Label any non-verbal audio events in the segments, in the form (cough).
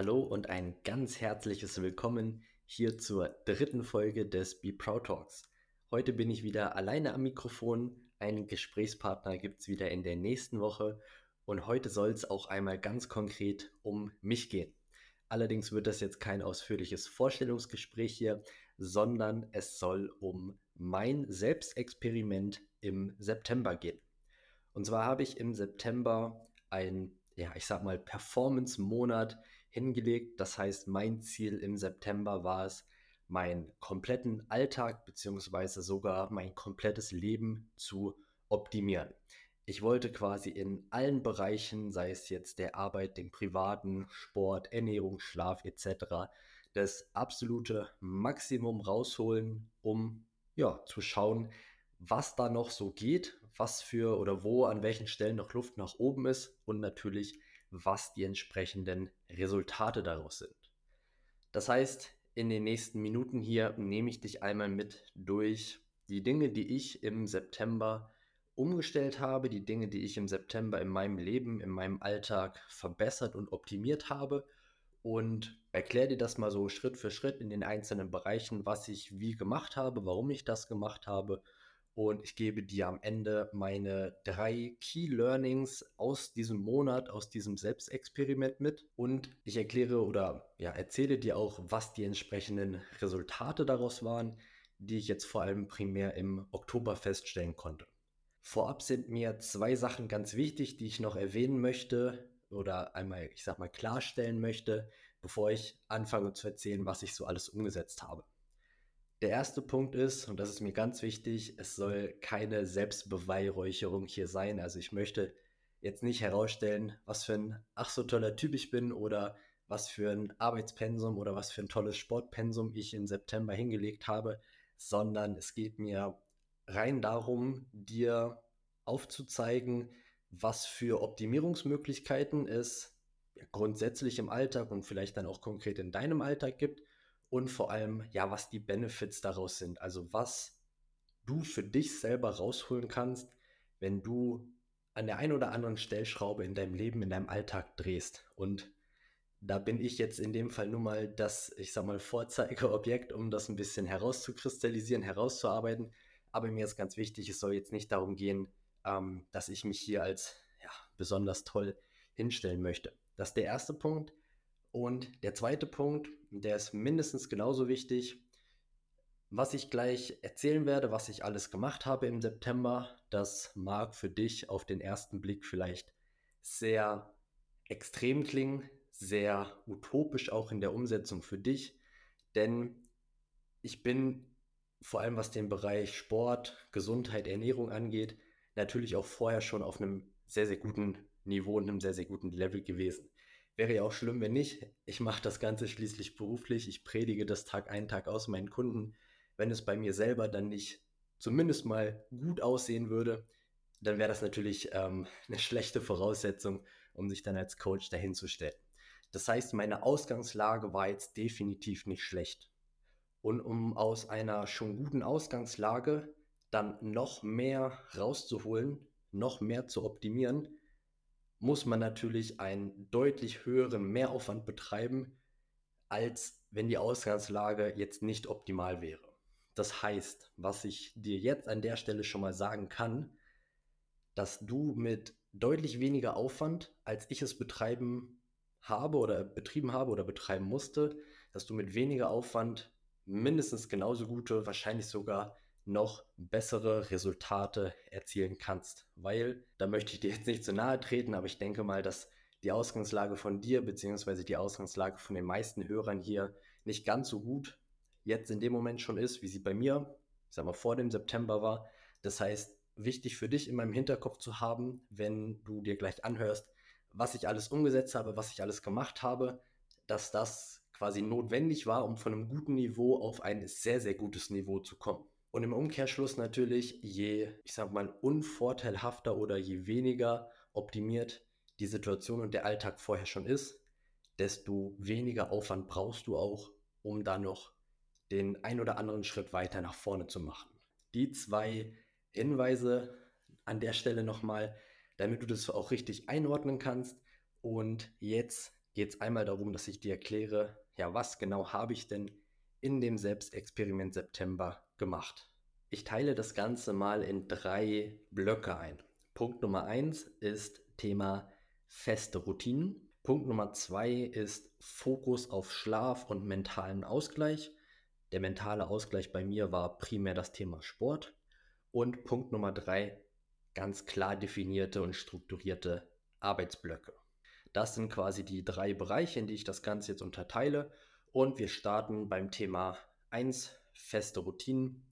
Hallo und ein ganz herzliches Willkommen hier zur dritten Folge des Be Proud Talks. Heute bin ich wieder alleine am Mikrofon. Einen Gesprächspartner gibt es wieder in der nächsten Woche. Und heute soll es auch einmal ganz konkret um mich gehen. Allerdings wird das jetzt kein ausführliches Vorstellungsgespräch hier, sondern es soll um mein Selbstexperiment im September gehen. Und zwar habe ich im September ein, ja, ich sag mal, Performance-Monat hingelegt. Das heißt, mein Ziel im September war es, meinen kompletten Alltag bzw. sogar mein komplettes Leben zu optimieren. Ich wollte quasi in allen Bereichen, sei es jetzt der Arbeit, dem privaten, Sport, Ernährung, Schlaf etc., das absolute Maximum rausholen, um ja zu schauen, was da noch so geht, was für oder wo an welchen Stellen noch Luft nach oben ist und natürlich, was die entsprechenden Resultate daraus sind. Das heißt, in den nächsten Minuten hier nehme ich dich einmal mit durch die Dinge, die ich im September umgestellt habe, die Dinge, die ich im September in meinem Leben, in meinem Alltag verbessert und optimiert habe und erkläre dir das mal so Schritt für Schritt in den einzelnen Bereichen, was ich wie gemacht habe, warum ich das gemacht habe und ich gebe dir am Ende meine drei Key Learnings aus diesem Monat, aus diesem Selbstexperiment mit. Und ich erkläre oder ja, erzähle dir auch, was die entsprechenden Resultate daraus waren, die ich jetzt vor allem primär im Oktober feststellen konnte. Vorab sind mir zwei Sachen ganz wichtig, die ich noch erwähnen möchte oder einmal, ich sag mal, klarstellen möchte, bevor ich anfange zu erzählen, was ich so alles umgesetzt habe. Der erste Punkt ist, und das ist mir ganz wichtig, es soll keine Selbstbeweihräucherung hier sein. Also ich möchte jetzt nicht herausstellen, was für ein ach so toller Typ ich bin oder was für ein Arbeitspensum oder was für ein tolles Sportpensum ich im September hingelegt habe, sondern es geht mir rein darum, dir aufzuzeigen, was für Optimierungsmöglichkeiten es grundsätzlich im Alltag und vielleicht dann auch konkret in deinem Alltag gibt und vor allem, ja, was die Benefits daraus sind. Also was du für dich selber rausholen kannst, wenn du an der einen oder anderen Stellschraube in deinem Leben, in deinem Alltag drehst. Und da bin ich jetzt in dem Fall nun mal das, ich sag mal, Vorzeigeobjekt, um das ein bisschen herauszukristallisieren, herauszuarbeiten. Aber mir ist ganz wichtig, es soll jetzt nicht darum gehen, ähm, dass ich mich hier als ja, besonders toll hinstellen möchte. Das ist der erste Punkt. Und der zweite Punkt, der ist mindestens genauso wichtig. Was ich gleich erzählen werde, was ich alles gemacht habe im September, das mag für dich auf den ersten Blick vielleicht sehr extrem klingen, sehr utopisch auch in der Umsetzung für dich, denn ich bin vor allem was den Bereich Sport, Gesundheit, Ernährung angeht, natürlich auch vorher schon auf einem sehr, sehr guten Niveau und einem sehr, sehr guten Level gewesen. Wäre ja auch schlimm, wenn nicht. Ich mache das Ganze schließlich beruflich. Ich predige das Tag ein, Tag aus meinen Kunden. Wenn es bei mir selber dann nicht zumindest mal gut aussehen würde, dann wäre das natürlich ähm, (laughs) eine schlechte Voraussetzung, um sich dann als Coach dahinzustellen. Das heißt, meine Ausgangslage war jetzt definitiv nicht schlecht. Und um aus einer schon guten Ausgangslage dann noch mehr rauszuholen, noch mehr zu optimieren, muss man natürlich einen deutlich höheren Mehraufwand betreiben, als wenn die Ausgangslage jetzt nicht optimal wäre. Das heißt, was ich dir jetzt an der Stelle schon mal sagen kann, dass du mit deutlich weniger Aufwand, als ich es betreiben habe oder betrieben habe oder betreiben musste, dass du mit weniger Aufwand mindestens genauso gute, wahrscheinlich sogar noch bessere Resultate erzielen kannst. Weil, da möchte ich dir jetzt nicht zu nahe treten, aber ich denke mal, dass die Ausgangslage von dir beziehungsweise die Ausgangslage von den meisten Hörern hier nicht ganz so gut jetzt in dem Moment schon ist, wie sie bei mir, ich sag mal, vor dem September war. Das heißt, wichtig für dich in meinem Hinterkopf zu haben, wenn du dir gleich anhörst, was ich alles umgesetzt habe, was ich alles gemacht habe, dass das quasi notwendig war, um von einem guten Niveau auf ein sehr, sehr gutes Niveau zu kommen. Und im Umkehrschluss natürlich, je, ich sag mal, unvorteilhafter oder je weniger optimiert die Situation und der Alltag vorher schon ist, desto weniger Aufwand brauchst du auch, um da noch den ein oder anderen Schritt weiter nach vorne zu machen. Die zwei Hinweise an der Stelle nochmal, damit du das auch richtig einordnen kannst. Und jetzt geht es einmal darum, dass ich dir erkläre, ja, was genau habe ich denn in dem Selbstexperiment September gemacht. Ich teile das Ganze mal in drei Blöcke ein. Punkt Nummer eins ist Thema feste Routinen. Punkt Nummer zwei ist Fokus auf Schlaf und mentalen Ausgleich. Der mentale Ausgleich bei mir war primär das Thema Sport. Und Punkt Nummer drei, ganz klar definierte und strukturierte Arbeitsblöcke. Das sind quasi die drei Bereiche, in die ich das Ganze jetzt unterteile. Und wir starten beim Thema 1, feste Routinen.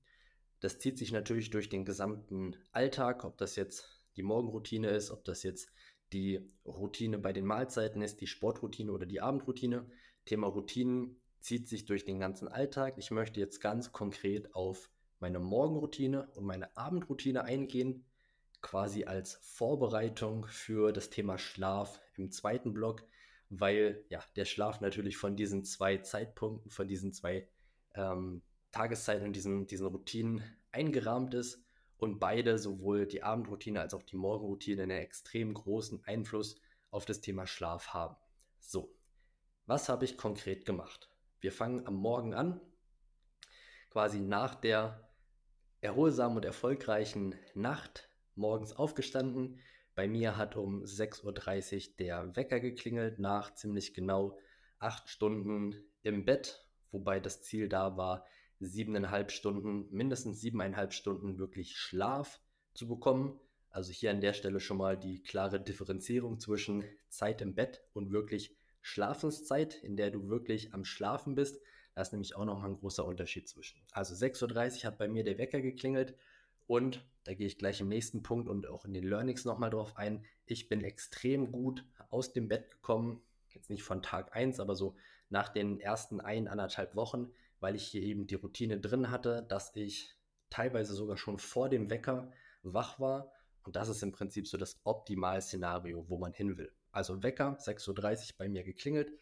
Das zieht sich natürlich durch den gesamten Alltag, ob das jetzt die Morgenroutine ist, ob das jetzt die Routine bei den Mahlzeiten ist, die Sportroutine oder die Abendroutine. Thema Routinen zieht sich durch den ganzen Alltag. Ich möchte jetzt ganz konkret auf meine Morgenroutine und meine Abendroutine eingehen, quasi als Vorbereitung für das Thema Schlaf im zweiten Block, weil ja der Schlaf natürlich von diesen zwei Zeitpunkten, von diesen zwei ähm, Tageszeiten und diesen, diesen Routinen eingerahmt ist und beide, sowohl die Abendroutine als auch die Morgenroutine, einen extrem großen Einfluss auf das Thema Schlaf haben. So, was habe ich konkret gemacht? Wir fangen am Morgen an, quasi nach der erholsamen und erfolgreichen Nacht, morgens aufgestanden. Bei mir hat um 6.30 Uhr der Wecker geklingelt, nach ziemlich genau acht Stunden im Bett, wobei das Ziel da war, siebeneinhalb Stunden, mindestens siebeneinhalb Stunden wirklich Schlaf zu bekommen. Also hier an der Stelle schon mal die klare Differenzierung zwischen Zeit im Bett und wirklich Schlafenszeit, in der du wirklich am Schlafen bist. Da ist nämlich auch noch mal ein großer Unterschied zwischen. Also 6.30 Uhr hat bei mir der Wecker geklingelt und da gehe ich gleich im nächsten Punkt und auch in den Learnings nochmal drauf ein. Ich bin extrem gut aus dem Bett gekommen, jetzt nicht von Tag 1, aber so nach den ersten ein, anderthalb Wochen weil ich hier eben die Routine drin hatte, dass ich teilweise sogar schon vor dem Wecker wach war. Und das ist im Prinzip so das Optimalszenario, wo man hin will. Also Wecker, 6.30 Uhr bei mir geklingelt,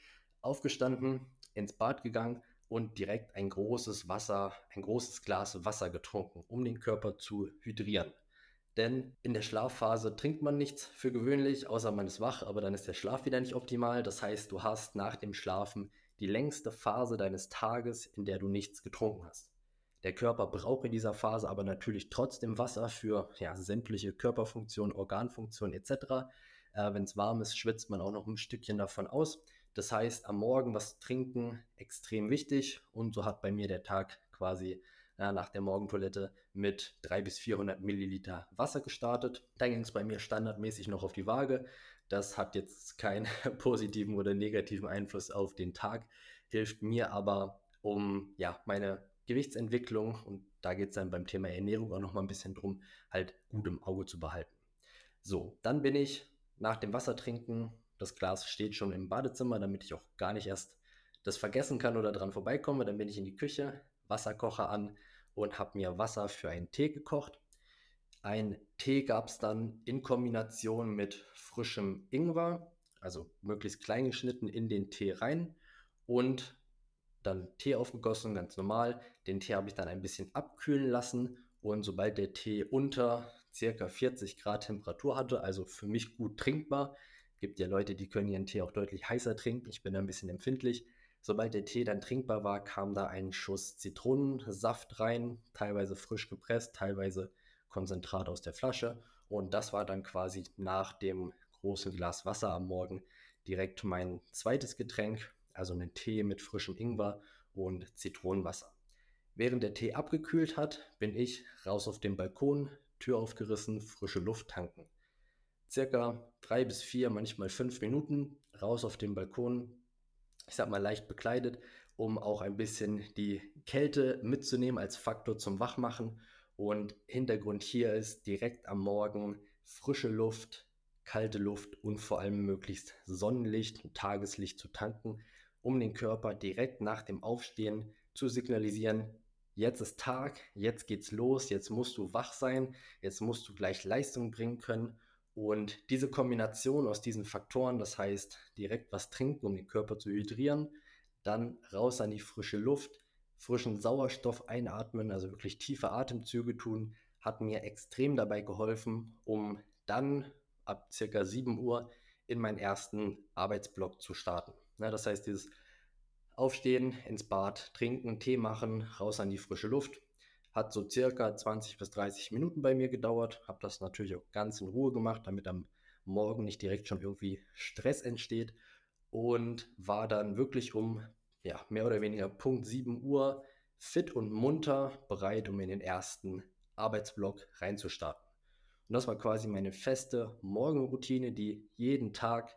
aufgestanden, ins Bad gegangen und direkt ein großes Wasser, ein großes Glas Wasser getrunken, um den Körper zu hydrieren. Denn in der Schlafphase trinkt man nichts für gewöhnlich, außer man ist wach, aber dann ist der Schlaf wieder nicht optimal. Das heißt, du hast nach dem Schlafen die längste Phase deines Tages, in der du nichts getrunken hast. Der Körper braucht in dieser Phase aber natürlich trotzdem Wasser für ja, sämtliche Körperfunktionen, Organfunktionen etc. Äh, Wenn es warm ist, schwitzt man auch noch ein Stückchen davon aus. Das heißt, am Morgen was trinken, extrem wichtig. Und so hat bei mir der Tag quasi ja, nach der Morgentoilette mit 300 bis 400 Milliliter Wasser gestartet. Dann ging es bei mir standardmäßig noch auf die Waage. Das hat jetzt keinen (laughs) positiven oder negativen Einfluss auf den Tag, hilft mir aber, um ja, meine Gewichtsentwicklung, und da geht es dann beim Thema Ernährung auch nochmal ein bisschen drum, halt gut im Auge zu behalten. So, dann bin ich nach dem Wassertrinken, das Glas steht schon im Badezimmer, damit ich auch gar nicht erst das vergessen kann oder dran vorbeikomme. Dann bin ich in die Küche, Wasserkocher an und habe mir Wasser für einen Tee gekocht. Ein Tee gab es dann in Kombination mit frischem Ingwer, also möglichst klein geschnitten in den Tee rein und dann Tee aufgegossen, ganz normal. Den Tee habe ich dann ein bisschen abkühlen lassen und sobald der Tee unter ca. 40 Grad Temperatur hatte, also für mich gut trinkbar, gibt ja Leute, die können ihren Tee auch deutlich heißer trinken, ich bin da ein bisschen empfindlich. Sobald der Tee dann trinkbar war, kam da ein Schuss Zitronensaft rein, teilweise frisch gepresst, teilweise Konzentrat aus der Flasche. Und das war dann quasi nach dem großen Glas Wasser am Morgen direkt mein zweites Getränk, also einen Tee mit frischem Ingwer und Zitronenwasser. Während der Tee abgekühlt hat, bin ich raus auf den Balkon, Tür aufgerissen, frische Luft tanken. Circa drei bis vier, manchmal fünf Minuten raus auf den Balkon, ich sag mal leicht bekleidet, um auch ein bisschen die Kälte mitzunehmen als Faktor zum Wachmachen und Hintergrund hier ist direkt am Morgen frische Luft, kalte Luft und vor allem möglichst Sonnenlicht und Tageslicht zu tanken, um den Körper direkt nach dem Aufstehen zu signalisieren, jetzt ist Tag, jetzt geht's los, jetzt musst du wach sein, jetzt musst du gleich Leistung bringen können. Und diese Kombination aus diesen Faktoren, das heißt direkt was trinken, um den Körper zu hydrieren, dann raus an die frische Luft, frischen Sauerstoff einatmen, also wirklich tiefe Atemzüge tun, hat mir extrem dabei geholfen, um dann ab circa 7 Uhr in meinen ersten Arbeitsblock zu starten. Ja, das heißt, dieses Aufstehen, ins Bad, trinken, Tee machen, raus an die frische Luft. Hat so circa 20 bis 30 Minuten bei mir gedauert. Habe das natürlich auch ganz in Ruhe gemacht, damit am Morgen nicht direkt schon irgendwie Stress entsteht. Und war dann wirklich um ja, mehr oder weniger Punkt 7 Uhr fit und munter bereit, um in den ersten Arbeitsblock reinzustarten. Und das war quasi meine feste Morgenroutine, die jeden Tag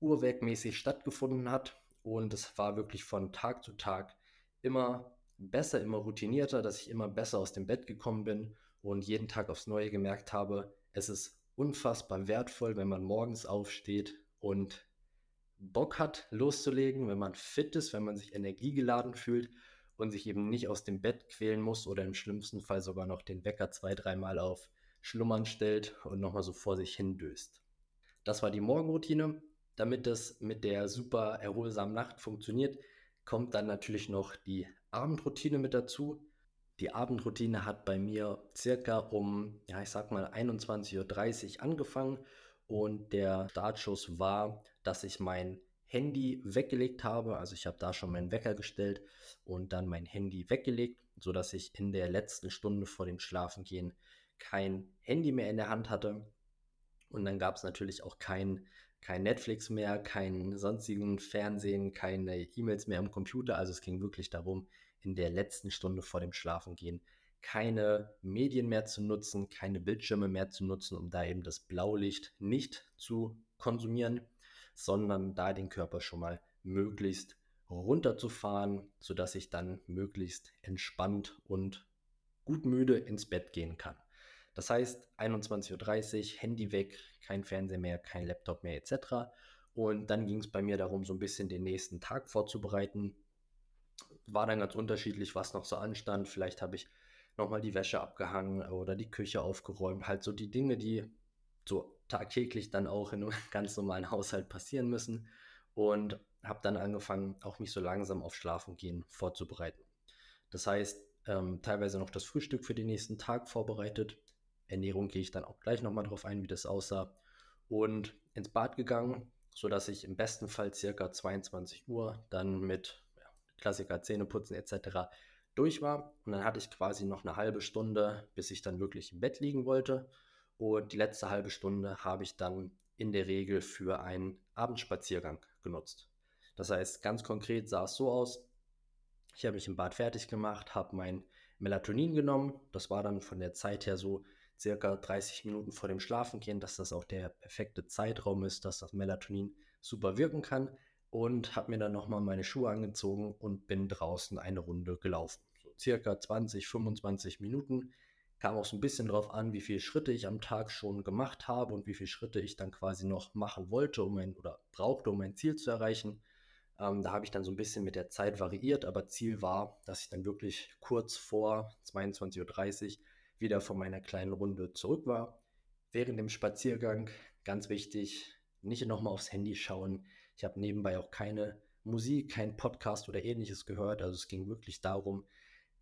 uhrwerkmäßig stattgefunden hat. Und es war wirklich von Tag zu Tag immer besser, immer routinierter, dass ich immer besser aus dem Bett gekommen bin und jeden Tag aufs Neue gemerkt habe, es ist unfassbar wertvoll, wenn man morgens aufsteht und Bock hat, loszulegen, wenn man fit ist, wenn man sich energiegeladen fühlt und sich eben nicht aus dem Bett quälen muss oder im schlimmsten Fall sogar noch den Wecker zwei, dreimal auf Schlummern stellt und nochmal so vor sich hin döst. Das war die Morgenroutine. Damit das mit der super erholsamen Nacht funktioniert, kommt dann natürlich noch die Abendroutine mit dazu. Die Abendroutine hat bei mir circa um, ja, ich sag mal 21.30 Uhr angefangen und der Startschuss war, dass ich mein Handy weggelegt habe. Also ich habe da schon meinen Wecker gestellt und dann mein Handy weggelegt, sodass ich in der letzten Stunde vor dem Schlafengehen kein Handy mehr in der Hand hatte. Und dann gab es natürlich auch kein, kein Netflix mehr, kein sonstigen Fernsehen, keine E-Mails mehr am Computer. Also es ging wirklich darum, in der letzten Stunde vor dem Schlafengehen keine Medien mehr zu nutzen, keine Bildschirme mehr zu nutzen, um da eben das Blaulicht nicht zu konsumieren, sondern da den Körper schon mal möglichst runterzufahren, sodass ich dann möglichst entspannt und gut müde ins Bett gehen kann. Das heißt, 21.30 Uhr, Handy weg, kein Fernseher mehr, kein Laptop mehr etc. Und dann ging es bei mir darum, so ein bisschen den nächsten Tag vorzubereiten. War dann ganz unterschiedlich, was noch so anstand. Vielleicht habe ich nochmal die Wäsche abgehangen oder die Küche aufgeräumt. Halt so die Dinge, die so tagtäglich dann auch in einem (laughs) ganz normalen Haushalt passieren müssen. Und habe dann angefangen, auch mich so langsam auf Schlafen gehen vorzubereiten. Das heißt, ähm, teilweise noch das Frühstück für den nächsten Tag vorbereitet, Ernährung gehe ich dann auch gleich nochmal drauf ein, wie das aussah. Und ins Bad gegangen, sodass ich im besten Fall circa 22 Uhr dann mit ja, Klassiker, Zähneputzen etc. durch war. Und dann hatte ich quasi noch eine halbe Stunde, bis ich dann wirklich im Bett liegen wollte. Und die letzte halbe Stunde habe ich dann in der Regel für einen Abendspaziergang genutzt. Das heißt, ganz konkret sah es so aus. Ich habe mich im Bad fertig gemacht, habe mein Melatonin genommen. Das war dann von der Zeit her so circa 30 Minuten vor dem Schlafengehen, dass das auch der perfekte Zeitraum ist, dass das Melatonin super wirken kann und habe mir dann nochmal meine Schuhe angezogen und bin draußen eine Runde gelaufen. So circa 20, 25 Minuten. Kam auch so ein bisschen drauf an, wie viele Schritte ich am Tag schon gemacht habe und wie viele Schritte ich dann quasi noch machen wollte, um ein, oder brauchte, um mein Ziel zu erreichen. Ähm, da habe ich dann so ein bisschen mit der Zeit variiert, aber Ziel war, dass ich dann wirklich kurz vor 22.30 Uhr wieder von meiner kleinen Runde zurück war. Während dem Spaziergang, ganz wichtig, nicht nochmal aufs Handy schauen. Ich habe nebenbei auch keine Musik, kein Podcast oder ähnliches gehört. Also es ging wirklich darum,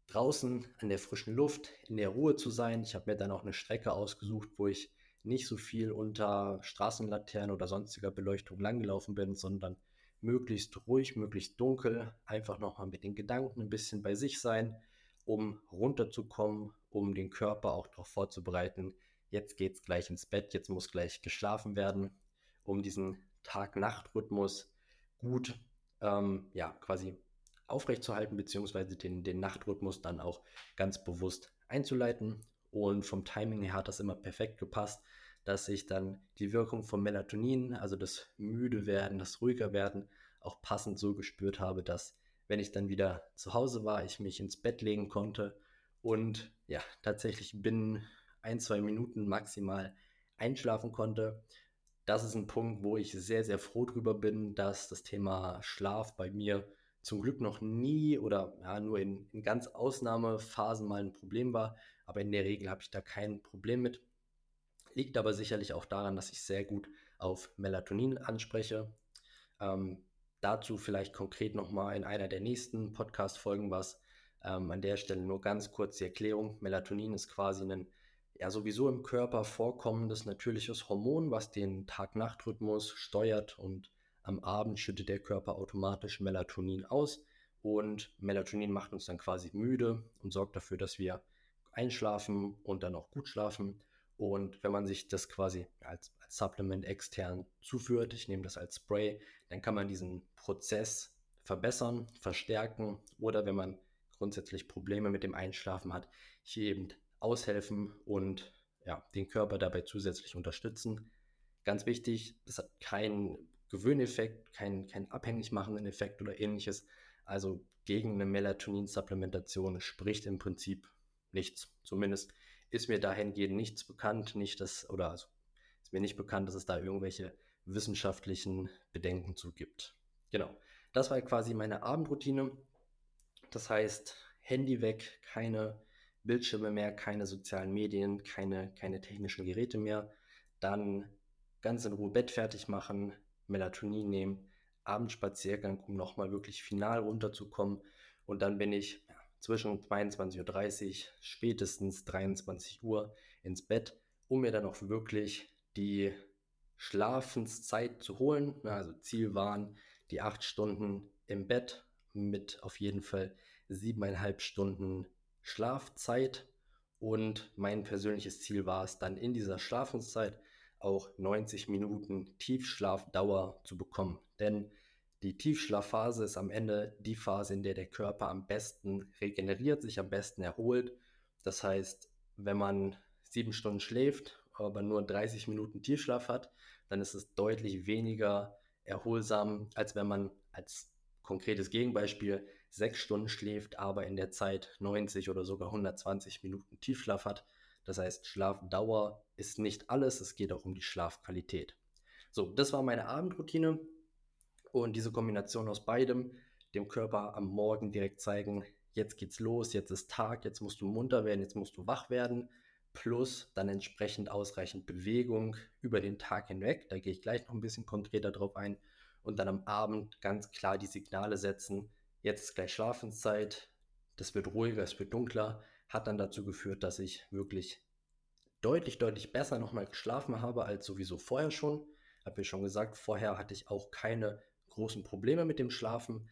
draußen an der frischen Luft, in der Ruhe zu sein. Ich habe mir dann auch eine Strecke ausgesucht, wo ich nicht so viel unter Straßenlaternen oder sonstiger Beleuchtung langgelaufen bin, sondern möglichst ruhig, möglichst dunkel, einfach nochmal mit den Gedanken ein bisschen bei sich sein, um runterzukommen, um den Körper auch darauf vorzubereiten, jetzt geht es gleich ins Bett, jetzt muss gleich geschlafen werden, um diesen Tag-Nacht-Rhythmus gut ähm, ja, quasi aufrechtzuerhalten, beziehungsweise den, den Nachtrhythmus dann auch ganz bewusst einzuleiten. Und vom Timing her hat das immer perfekt gepasst, dass ich dann die Wirkung von Melatonin, also das müde werden, das ruhiger werden, auch passend so gespürt habe, dass wenn ich dann wieder zu Hause war, ich mich ins Bett legen konnte und ja, tatsächlich binnen ein, zwei Minuten maximal einschlafen konnte. Das ist ein Punkt, wo ich sehr, sehr froh drüber bin, dass das Thema Schlaf bei mir zum Glück noch nie oder ja, nur in, in ganz Ausnahmephasen mal ein Problem war. Aber in der Regel habe ich da kein Problem mit. Liegt aber sicherlich auch daran, dass ich sehr gut auf Melatonin anspreche. Ähm, dazu vielleicht konkret nochmal in einer der nächsten Podcast-Folgen was. Ähm, an der Stelle nur ganz kurz die Erklärung. Melatonin ist quasi ein ja sowieso im Körper vorkommendes natürliches Hormon, was den Tag-Nacht-Rhythmus steuert und am Abend schüttet der Körper automatisch Melatonin aus und Melatonin macht uns dann quasi müde und sorgt dafür, dass wir einschlafen und dann auch gut schlafen. Und wenn man sich das quasi als, als Supplement extern zuführt, ich nehme das als Spray, dann kann man diesen Prozess verbessern, verstärken oder wenn man grundsätzlich Probleme mit dem Einschlafen hat, hier eben aushelfen und ja, den Körper dabei zusätzlich unterstützen. Ganz wichtig, das hat keinen Gewöhneffekt, keinen, keinen abhängig machenden Effekt oder ähnliches. Also gegen eine Melatonin-Supplementation spricht im Prinzip nichts. Zumindest ist mir dahingehend nichts bekannt, nicht dass, oder also ist mir nicht bekannt, dass es da irgendwelche wissenschaftlichen Bedenken zu gibt. Genau. Das war quasi meine Abendroutine. Das heißt, Handy weg, keine Bildschirme mehr, keine sozialen Medien, keine, keine technischen Geräte mehr. Dann ganz in Ruhe Bett fertig machen, Melatonin nehmen, Abendspaziergang, um nochmal wirklich final runterzukommen. Und dann bin ich zwischen 22.30 Uhr, spätestens 23 Uhr ins Bett, um mir dann auch wirklich die Schlafenszeit zu holen. Also Ziel waren die acht Stunden im Bett mit auf jeden Fall siebeneinhalb Stunden Schlafzeit. Und mein persönliches Ziel war es dann in dieser Schlafenszeit auch 90 Minuten Tiefschlafdauer zu bekommen. Denn die Tiefschlafphase ist am Ende die Phase, in der der Körper am besten regeneriert, sich am besten erholt. Das heißt, wenn man sieben Stunden schläft, aber nur 30 Minuten Tiefschlaf hat, dann ist es deutlich weniger erholsam, als wenn man als konkretes Gegenbeispiel sechs Stunden schläft, aber in der Zeit 90 oder sogar 120 Minuten Tiefschlaf hat. Das heißt, Schlafdauer ist nicht alles, es geht auch um die Schlafqualität. So, das war meine Abendroutine. Und diese Kombination aus beidem, dem Körper am Morgen direkt zeigen, jetzt geht's los, jetzt ist Tag, jetzt musst du munter werden, jetzt musst du wach werden, plus dann entsprechend ausreichend Bewegung über den Tag hinweg, da gehe ich gleich noch ein bisschen konkreter drauf ein. Und dann am Abend ganz klar die Signale setzen, jetzt ist gleich Schlafenszeit, das wird ruhiger, es wird dunkler, hat dann dazu geführt, dass ich wirklich deutlich, deutlich besser nochmal geschlafen habe als sowieso vorher schon. Habe ja schon gesagt, vorher hatte ich auch keine großen Probleme mit dem Schlafen,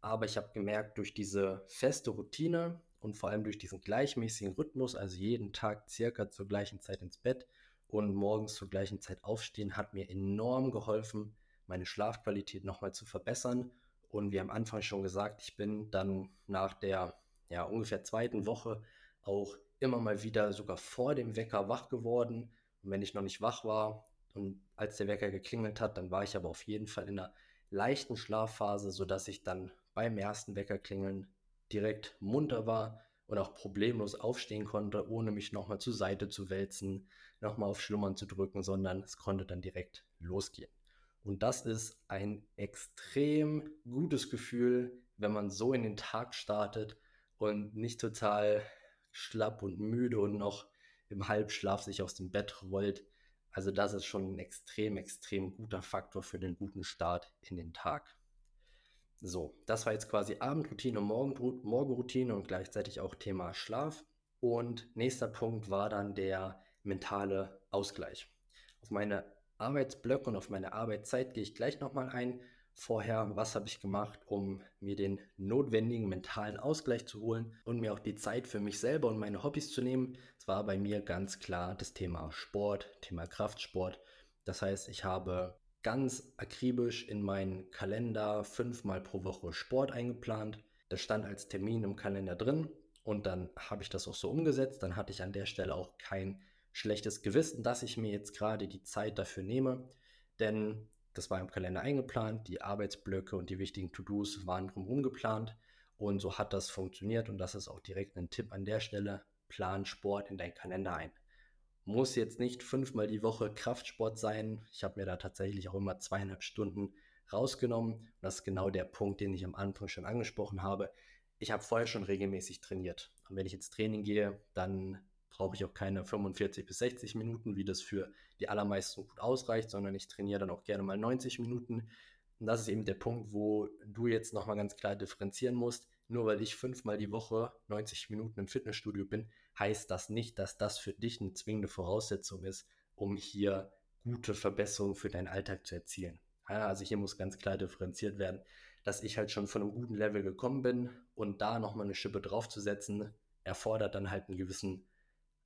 aber ich habe gemerkt, durch diese feste Routine und vor allem durch diesen gleichmäßigen Rhythmus, also jeden Tag circa zur gleichen Zeit ins Bett und morgens zur gleichen Zeit aufstehen, hat mir enorm geholfen, meine Schlafqualität nochmal zu verbessern. Und wie am Anfang schon gesagt, ich bin dann nach der ja, ungefähr zweiten Woche auch immer mal wieder sogar vor dem Wecker wach geworden. Und wenn ich noch nicht wach war und als der Wecker geklingelt hat, dann war ich aber auf jeden Fall in einer leichten Schlafphase, sodass ich dann beim ersten Weckerklingeln direkt munter war und auch problemlos aufstehen konnte, ohne mich nochmal zur Seite zu wälzen, nochmal auf Schlummern zu drücken, sondern es konnte dann direkt losgehen. Und das ist ein extrem gutes Gefühl, wenn man so in den Tag startet und nicht total schlapp und müde und noch im Halbschlaf sich aus dem Bett rollt. Also das ist schon ein extrem, extrem guter Faktor für den guten Start in den Tag. So, das war jetzt quasi Abendroutine, Morgenroutine und gleichzeitig auch Thema Schlaf. Und nächster Punkt war dann der mentale Ausgleich. Auf meine Arbeitsblöcke und auf meine Arbeitszeit gehe ich gleich nochmal ein. Vorher, was habe ich gemacht, um mir den notwendigen mentalen Ausgleich zu holen und mir auch die Zeit für mich selber und meine Hobbys zu nehmen? Es war bei mir ganz klar das Thema Sport, Thema Kraftsport. Das heißt, ich habe ganz akribisch in meinen Kalender fünfmal pro Woche Sport eingeplant. Das stand als Termin im Kalender drin und dann habe ich das auch so umgesetzt. Dann hatte ich an der Stelle auch kein schlechtes Gewissen, dass ich mir jetzt gerade die Zeit dafür nehme, denn das war im Kalender eingeplant, die Arbeitsblöcke und die wichtigen To-Dos waren drumherum geplant und so hat das funktioniert und das ist auch direkt ein Tipp an der Stelle, plan Sport in deinen Kalender ein. Muss jetzt nicht fünfmal die Woche Kraftsport sein, ich habe mir da tatsächlich auch immer zweieinhalb Stunden rausgenommen. Das ist genau der Punkt, den ich am Anfang schon angesprochen habe. Ich habe vorher schon regelmäßig trainiert. Und wenn ich ins Training gehe, dann brauche ich auch keine 45 bis 60 Minuten, wie das für die allermeisten gut ausreicht, sondern ich trainiere dann auch gerne mal 90 Minuten. Und das ist eben der Punkt, wo du jetzt nochmal ganz klar differenzieren musst. nur weil ich fünfmal die Woche 90 Minuten im Fitnessstudio bin, heißt das nicht, dass das für dich eine zwingende Voraussetzung ist, um hier gute Verbesserungen für deinen Alltag zu erzielen. Also hier muss ganz klar differenziert werden, dass ich halt schon von einem guten Level gekommen bin und da nochmal eine Schippe draufzusetzen, erfordert dann halt einen gewissen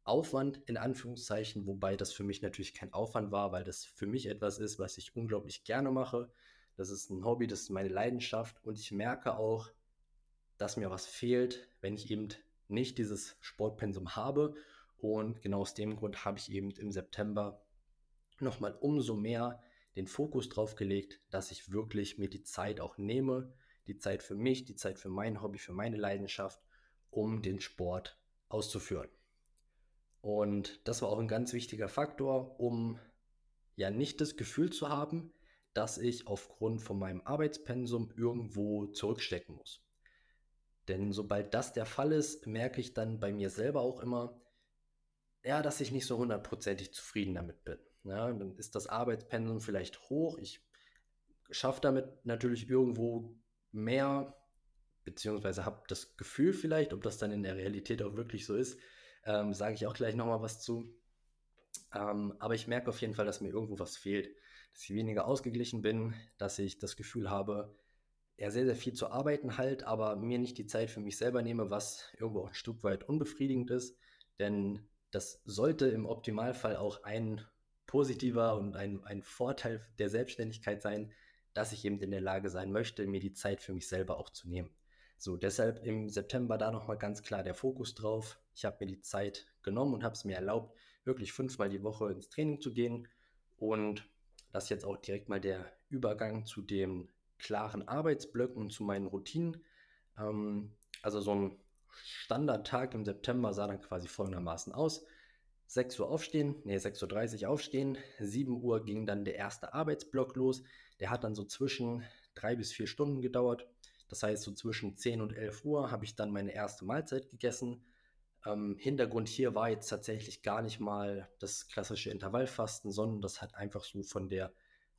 Aufwand in Anführungszeichen, wobei das für mich natürlich kein Aufwand war, weil das für mich etwas ist, was ich unglaublich gerne mache. Das ist ein Hobby, das ist meine Leidenschaft und ich merke auch, dass mir was fehlt, wenn ich eben nicht dieses Sportpensum habe. Und genau aus dem Grund habe ich eben im September nochmal umso mehr den Fokus drauf gelegt, dass ich wirklich mir die Zeit auch nehme, die Zeit für mich, die Zeit für mein Hobby, für meine Leidenschaft, um den Sport auszuführen. Und das war auch ein ganz wichtiger Faktor, um ja nicht das Gefühl zu haben, dass ich aufgrund von meinem Arbeitspensum irgendwo zurückstecken muss. Denn sobald das der Fall ist, merke ich dann bei mir selber auch immer, ja, dass ich nicht so hundertprozentig zufrieden damit bin. Ja, dann ist das Arbeitspensum vielleicht hoch. Ich schaffe damit natürlich irgendwo mehr, beziehungsweise habe das Gefühl vielleicht, ob das dann in der Realität auch wirklich so ist, ähm, sage ich auch gleich nochmal was zu. Ähm, aber ich merke auf jeden Fall, dass mir irgendwo was fehlt, dass ich weniger ausgeglichen bin, dass ich das Gefühl habe, ja, sehr, sehr viel zu arbeiten halt, aber mir nicht die Zeit für mich selber nehme, was irgendwo auch ein Stück weit unbefriedigend ist. Denn das sollte im Optimalfall auch ein positiver und ein, ein Vorteil der Selbstständigkeit sein, dass ich eben in der Lage sein möchte, mir die Zeit für mich selber auch zu nehmen. So, deshalb im September da nochmal ganz klar der Fokus drauf. Ich habe mir die Zeit genommen und habe es mir erlaubt, wirklich fünfmal die Woche ins Training zu gehen. Und das ist jetzt auch direkt mal der Übergang zu den klaren Arbeitsblöcken und zu meinen Routinen. Ähm, also so ein Standardtag im September sah dann quasi folgendermaßen aus. 6 Uhr aufstehen, nee, 6.30 Uhr aufstehen, 7 Uhr ging dann der erste Arbeitsblock los. Der hat dann so zwischen drei bis vier Stunden gedauert. Das heißt, so zwischen 10 und 11 Uhr habe ich dann meine erste Mahlzeit gegessen. Ähm, Hintergrund hier war jetzt tatsächlich gar nicht mal das klassische Intervallfasten, sondern das hat einfach so von der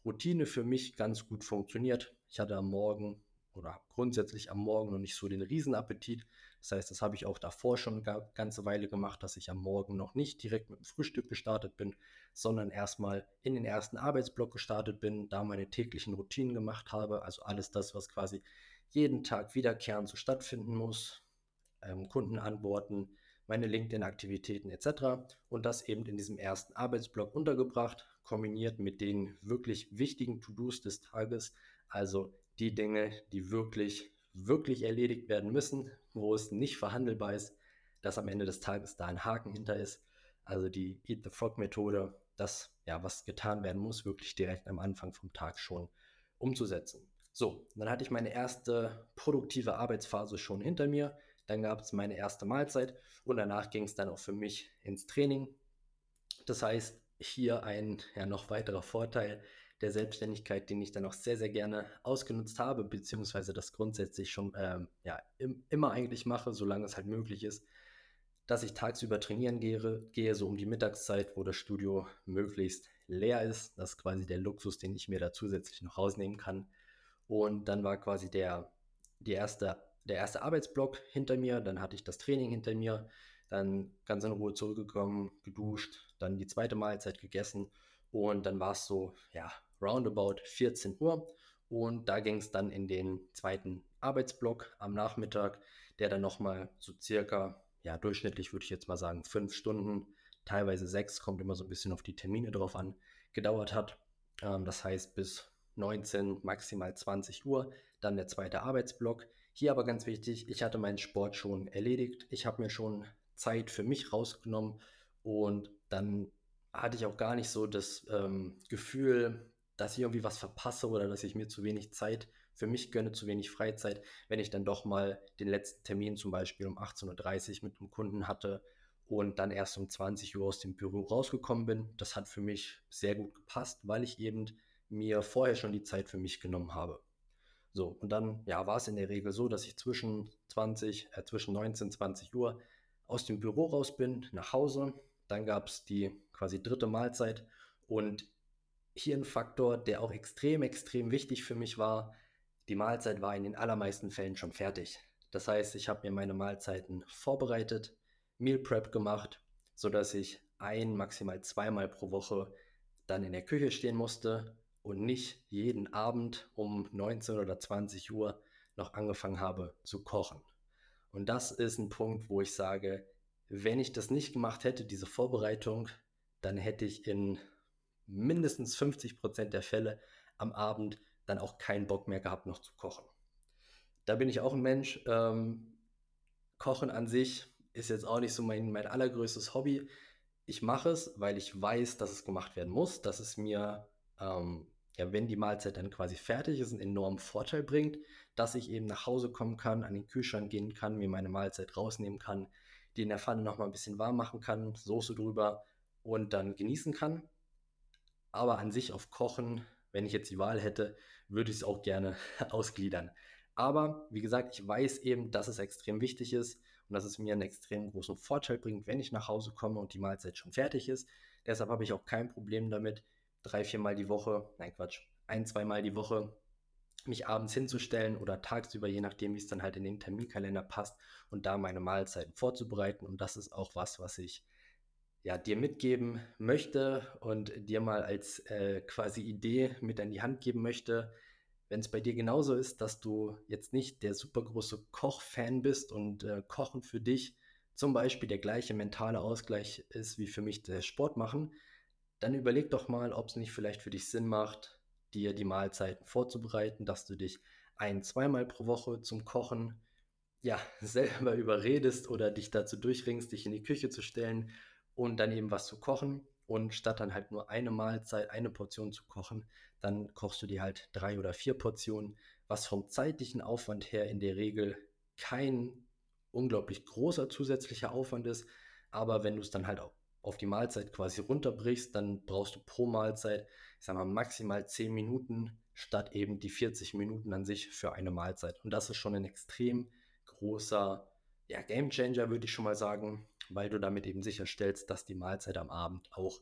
Routine für mich ganz gut funktioniert. Ich hatte am Morgen oder grundsätzlich am Morgen noch nicht so den Riesenappetit. Das heißt, das habe ich auch davor schon eine ganze Weile gemacht, dass ich am Morgen noch nicht direkt mit dem Frühstück gestartet bin, sondern erstmal in den ersten Arbeitsblock gestartet bin, da meine täglichen Routinen gemacht habe, also alles das, was quasi jeden Tag wiederkehrend so stattfinden muss, ähm, Kunden antworten, meine LinkedIn-Aktivitäten etc. Und das eben in diesem ersten Arbeitsblock untergebracht, kombiniert mit den wirklich wichtigen To-Dos des Tages, also die Dinge, die wirklich, wirklich erledigt werden müssen, wo es nicht verhandelbar ist, dass am Ende des Tages da ein Haken hinter ist. Also die Eat the Frog Methode, das, ja, was getan werden muss, wirklich direkt am Anfang vom Tag schon umzusetzen. So, dann hatte ich meine erste produktive Arbeitsphase schon hinter mir. Dann gab es meine erste Mahlzeit und danach ging es dann auch für mich ins Training. Das heißt, hier ein ja, noch weiterer Vorteil der Selbstständigkeit, den ich dann auch sehr, sehr gerne ausgenutzt habe, beziehungsweise das grundsätzlich schon ähm, ja, im, immer eigentlich mache, solange es halt möglich ist, dass ich tagsüber trainieren gehe, gehe, so um die Mittagszeit, wo das Studio möglichst leer ist. Das ist quasi der Luxus, den ich mir da zusätzlich noch rausnehmen kann. Und dann war quasi der, die erste, der erste Arbeitsblock hinter mir, dann hatte ich das Training hinter mir, dann ganz in Ruhe zurückgekommen, geduscht, dann die zweite Mahlzeit gegessen und dann war es so, ja, roundabout 14 Uhr und da ging es dann in den zweiten Arbeitsblock am Nachmittag, der dann nochmal so circa, ja, durchschnittlich würde ich jetzt mal sagen, fünf Stunden, teilweise sechs, kommt immer so ein bisschen auf die Termine drauf an, gedauert hat. Ähm, das heißt, bis 19, maximal 20 Uhr, dann der zweite Arbeitsblock. Hier aber ganz wichtig, ich hatte meinen Sport schon erledigt. Ich habe mir schon Zeit für mich rausgenommen und dann hatte ich auch gar nicht so das ähm, Gefühl, dass ich irgendwie was verpasse oder dass ich mir zu wenig Zeit für mich gönne, zu wenig Freizeit, wenn ich dann doch mal den letzten Termin zum Beispiel um 18.30 Uhr mit einem Kunden hatte und dann erst um 20 Uhr aus dem Büro rausgekommen bin. Das hat für mich sehr gut gepasst, weil ich eben mir vorher schon die Zeit für mich genommen habe. So, und dann ja, war es in der Regel so, dass ich zwischen 20, äh, zwischen 19 und 20 Uhr aus dem Büro raus bin, nach Hause. Dann gab es die quasi dritte Mahlzeit. Und hier ein Faktor, der auch extrem, extrem wichtig für mich war. Die Mahlzeit war in den allermeisten Fällen schon fertig. Das heißt, ich habe mir meine Mahlzeiten vorbereitet, Meal Prep gemacht, sodass ich ein, maximal zweimal pro Woche dann in der Küche stehen musste und nicht jeden Abend um 19 oder 20 Uhr noch angefangen habe zu kochen. Und das ist ein Punkt, wo ich sage, wenn ich das nicht gemacht hätte, diese Vorbereitung, dann hätte ich in mindestens 50 Prozent der Fälle am Abend dann auch keinen Bock mehr gehabt, noch zu kochen. Da bin ich auch ein Mensch. Ähm, Kochen an sich ist jetzt auch nicht so mein, mein allergrößtes Hobby. Ich mache es, weil ich weiß, dass es gemacht werden muss, dass es mir, ähm, ja, wenn die Mahlzeit dann quasi fertig ist, einen enormen Vorteil bringt, dass ich eben nach Hause kommen kann, an den Kühlschrank gehen kann, mir meine Mahlzeit rausnehmen kann, die in der Pfanne nochmal ein bisschen warm machen kann, Soße drüber und dann genießen kann. Aber an sich auf Kochen, wenn ich jetzt die Wahl hätte, würde ich es auch gerne (laughs) ausgliedern. Aber wie gesagt, ich weiß eben, dass es extrem wichtig ist und dass es mir einen extrem großen Vorteil bringt, wenn ich nach Hause komme und die Mahlzeit schon fertig ist. Deshalb habe ich auch kein Problem damit, drei, viermal die Woche, nein Quatsch, ein, zweimal die Woche mich abends hinzustellen oder tagsüber, je nachdem, wie es dann halt in den Terminkalender passt und da meine Mahlzeiten vorzubereiten. Und das ist auch was, was ich ja, dir mitgeben möchte und dir mal als äh, quasi Idee mit an die Hand geben möchte. Wenn es bei dir genauso ist, dass du jetzt nicht der super große Koch-Fan bist und äh, Kochen für dich zum Beispiel der gleiche mentale Ausgleich ist wie für mich der Sport machen, dann überleg doch mal, ob es nicht vielleicht für dich Sinn macht, dir die Mahlzeiten vorzubereiten, dass du dich ein-, zweimal pro Woche zum Kochen ja, (laughs) selber überredest oder dich dazu durchringst, dich in die Küche zu stellen und dann eben was zu kochen. Und statt dann halt nur eine Mahlzeit, eine Portion zu kochen, dann kochst du dir halt drei oder vier Portionen, was vom zeitlichen Aufwand her in der Regel kein unglaublich großer zusätzlicher Aufwand ist. Aber wenn du es dann halt auf die Mahlzeit quasi runterbrichst, dann brauchst du pro Mahlzeit ich sag mal, maximal 10 Minuten statt eben die 40 Minuten an sich für eine Mahlzeit. Und das ist schon ein extrem großer ja, Game Changer, würde ich schon mal sagen, weil du damit eben sicherstellst, dass die Mahlzeit am Abend auch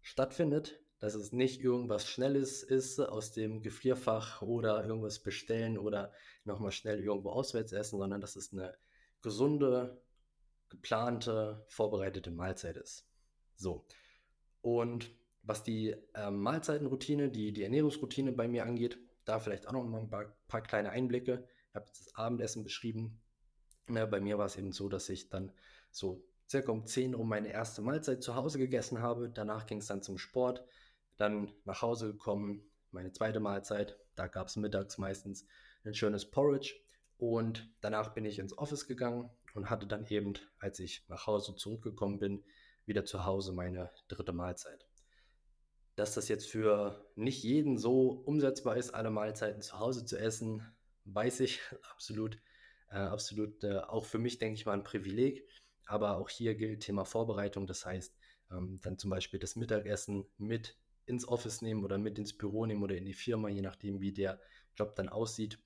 stattfindet, dass es nicht irgendwas Schnelles ist aus dem Gefrierfach oder irgendwas bestellen oder nochmal schnell irgendwo auswärts essen, sondern dass es eine gesunde, geplante, vorbereitete Mahlzeit ist. So. Und was die ähm, Mahlzeitenroutine, die, die Ernährungsroutine bei mir angeht, da vielleicht auch noch mal ein paar, paar kleine Einblicke. Ich habe jetzt das Abendessen beschrieben. Ja, bei mir war es eben so, dass ich dann so circa um 10 Uhr meine erste Mahlzeit zu Hause gegessen habe. Danach ging es dann zum Sport. Dann nach Hause gekommen, meine zweite Mahlzeit. Da gab es mittags meistens ein schönes Porridge. Und danach bin ich ins Office gegangen und hatte dann eben, als ich nach Hause zurückgekommen bin, wieder zu Hause meine dritte Mahlzeit. Dass das jetzt für nicht jeden so umsetzbar ist, alle Mahlzeiten zu Hause zu essen, weiß ich (laughs) absolut. Äh, absolut äh, auch für mich, denke ich mal, ein Privileg. Aber auch hier gilt Thema Vorbereitung. Das heißt, ähm, dann zum Beispiel das Mittagessen mit ins Office nehmen oder mit ins Büro nehmen oder in die Firma, je nachdem, wie der Job dann aussieht.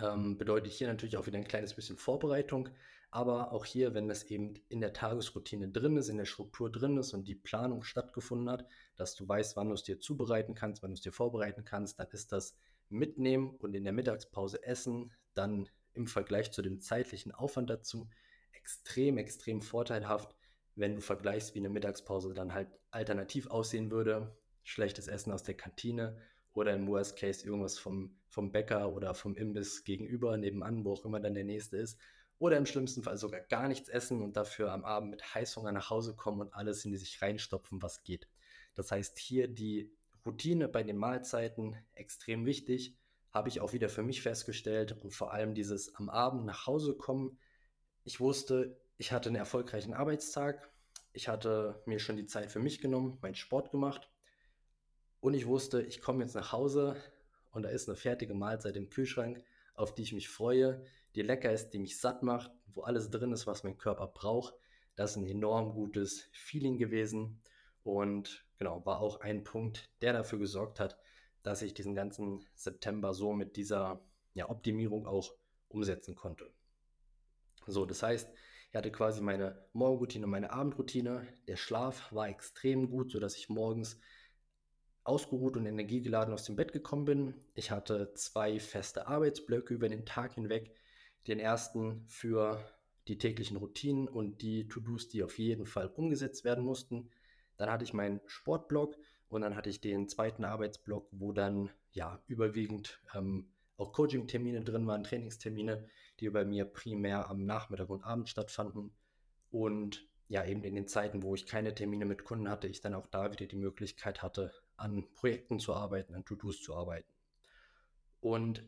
Ähm, bedeutet hier natürlich auch wieder ein kleines bisschen Vorbereitung. Aber auch hier, wenn das eben in der Tagesroutine drin ist, in der Struktur drin ist und die Planung stattgefunden hat, dass du weißt, wann du es dir zubereiten kannst, wann du es dir vorbereiten kannst, dann ist das Mitnehmen und in der Mittagspause essen dann im Vergleich zu dem zeitlichen Aufwand dazu extrem, extrem vorteilhaft, wenn du vergleichst, wie eine Mittagspause dann halt alternativ aussehen würde. Schlechtes Essen aus der Kantine oder im Worst Case irgendwas vom, vom Bäcker oder vom Imbiss gegenüber, nebenan, wo auch immer dann der nächste ist oder im schlimmsten Fall sogar gar nichts essen und dafür am Abend mit Heißhunger nach Hause kommen und alles in die sich reinstopfen, was geht. Das heißt, hier die Routine bei den Mahlzeiten extrem wichtig, habe ich auch wieder für mich festgestellt und vor allem dieses am Abend nach Hause kommen. Ich wusste, ich hatte einen erfolgreichen Arbeitstag, ich hatte mir schon die Zeit für mich genommen, meinen Sport gemacht und ich wusste, ich komme jetzt nach Hause und da ist eine fertige Mahlzeit im Kühlschrank, auf die ich mich freue, die lecker ist, die mich satt macht, wo alles drin ist, was mein Körper braucht. Das ist ein enorm gutes Feeling gewesen und genau, war auch ein Punkt, der dafür gesorgt hat, dass ich diesen ganzen September so mit dieser ja, Optimierung auch umsetzen konnte. So, das heißt, ich hatte quasi meine Morgenroutine, meine Abendroutine. Der Schlaf war extrem gut, sodass ich morgens ausgeruht und energiegeladen aus dem Bett gekommen bin. Ich hatte zwei feste Arbeitsblöcke über den Tag hinweg, Den ersten für die täglichen Routinen und die To-Dos, die auf jeden Fall umgesetzt werden mussten. Dann hatte ich meinen Sportblock und dann hatte ich den zweiten Arbeitsblock, wo dann ja überwiegend ähm, auch Coaching-Termine drin waren, Trainingstermine, die bei mir primär am Nachmittag und Abend stattfanden. Und ja, eben in den Zeiten, wo ich keine Termine mit Kunden hatte, ich dann auch da wieder die Möglichkeit hatte, an Projekten zu arbeiten, an To-Dos zu arbeiten. Und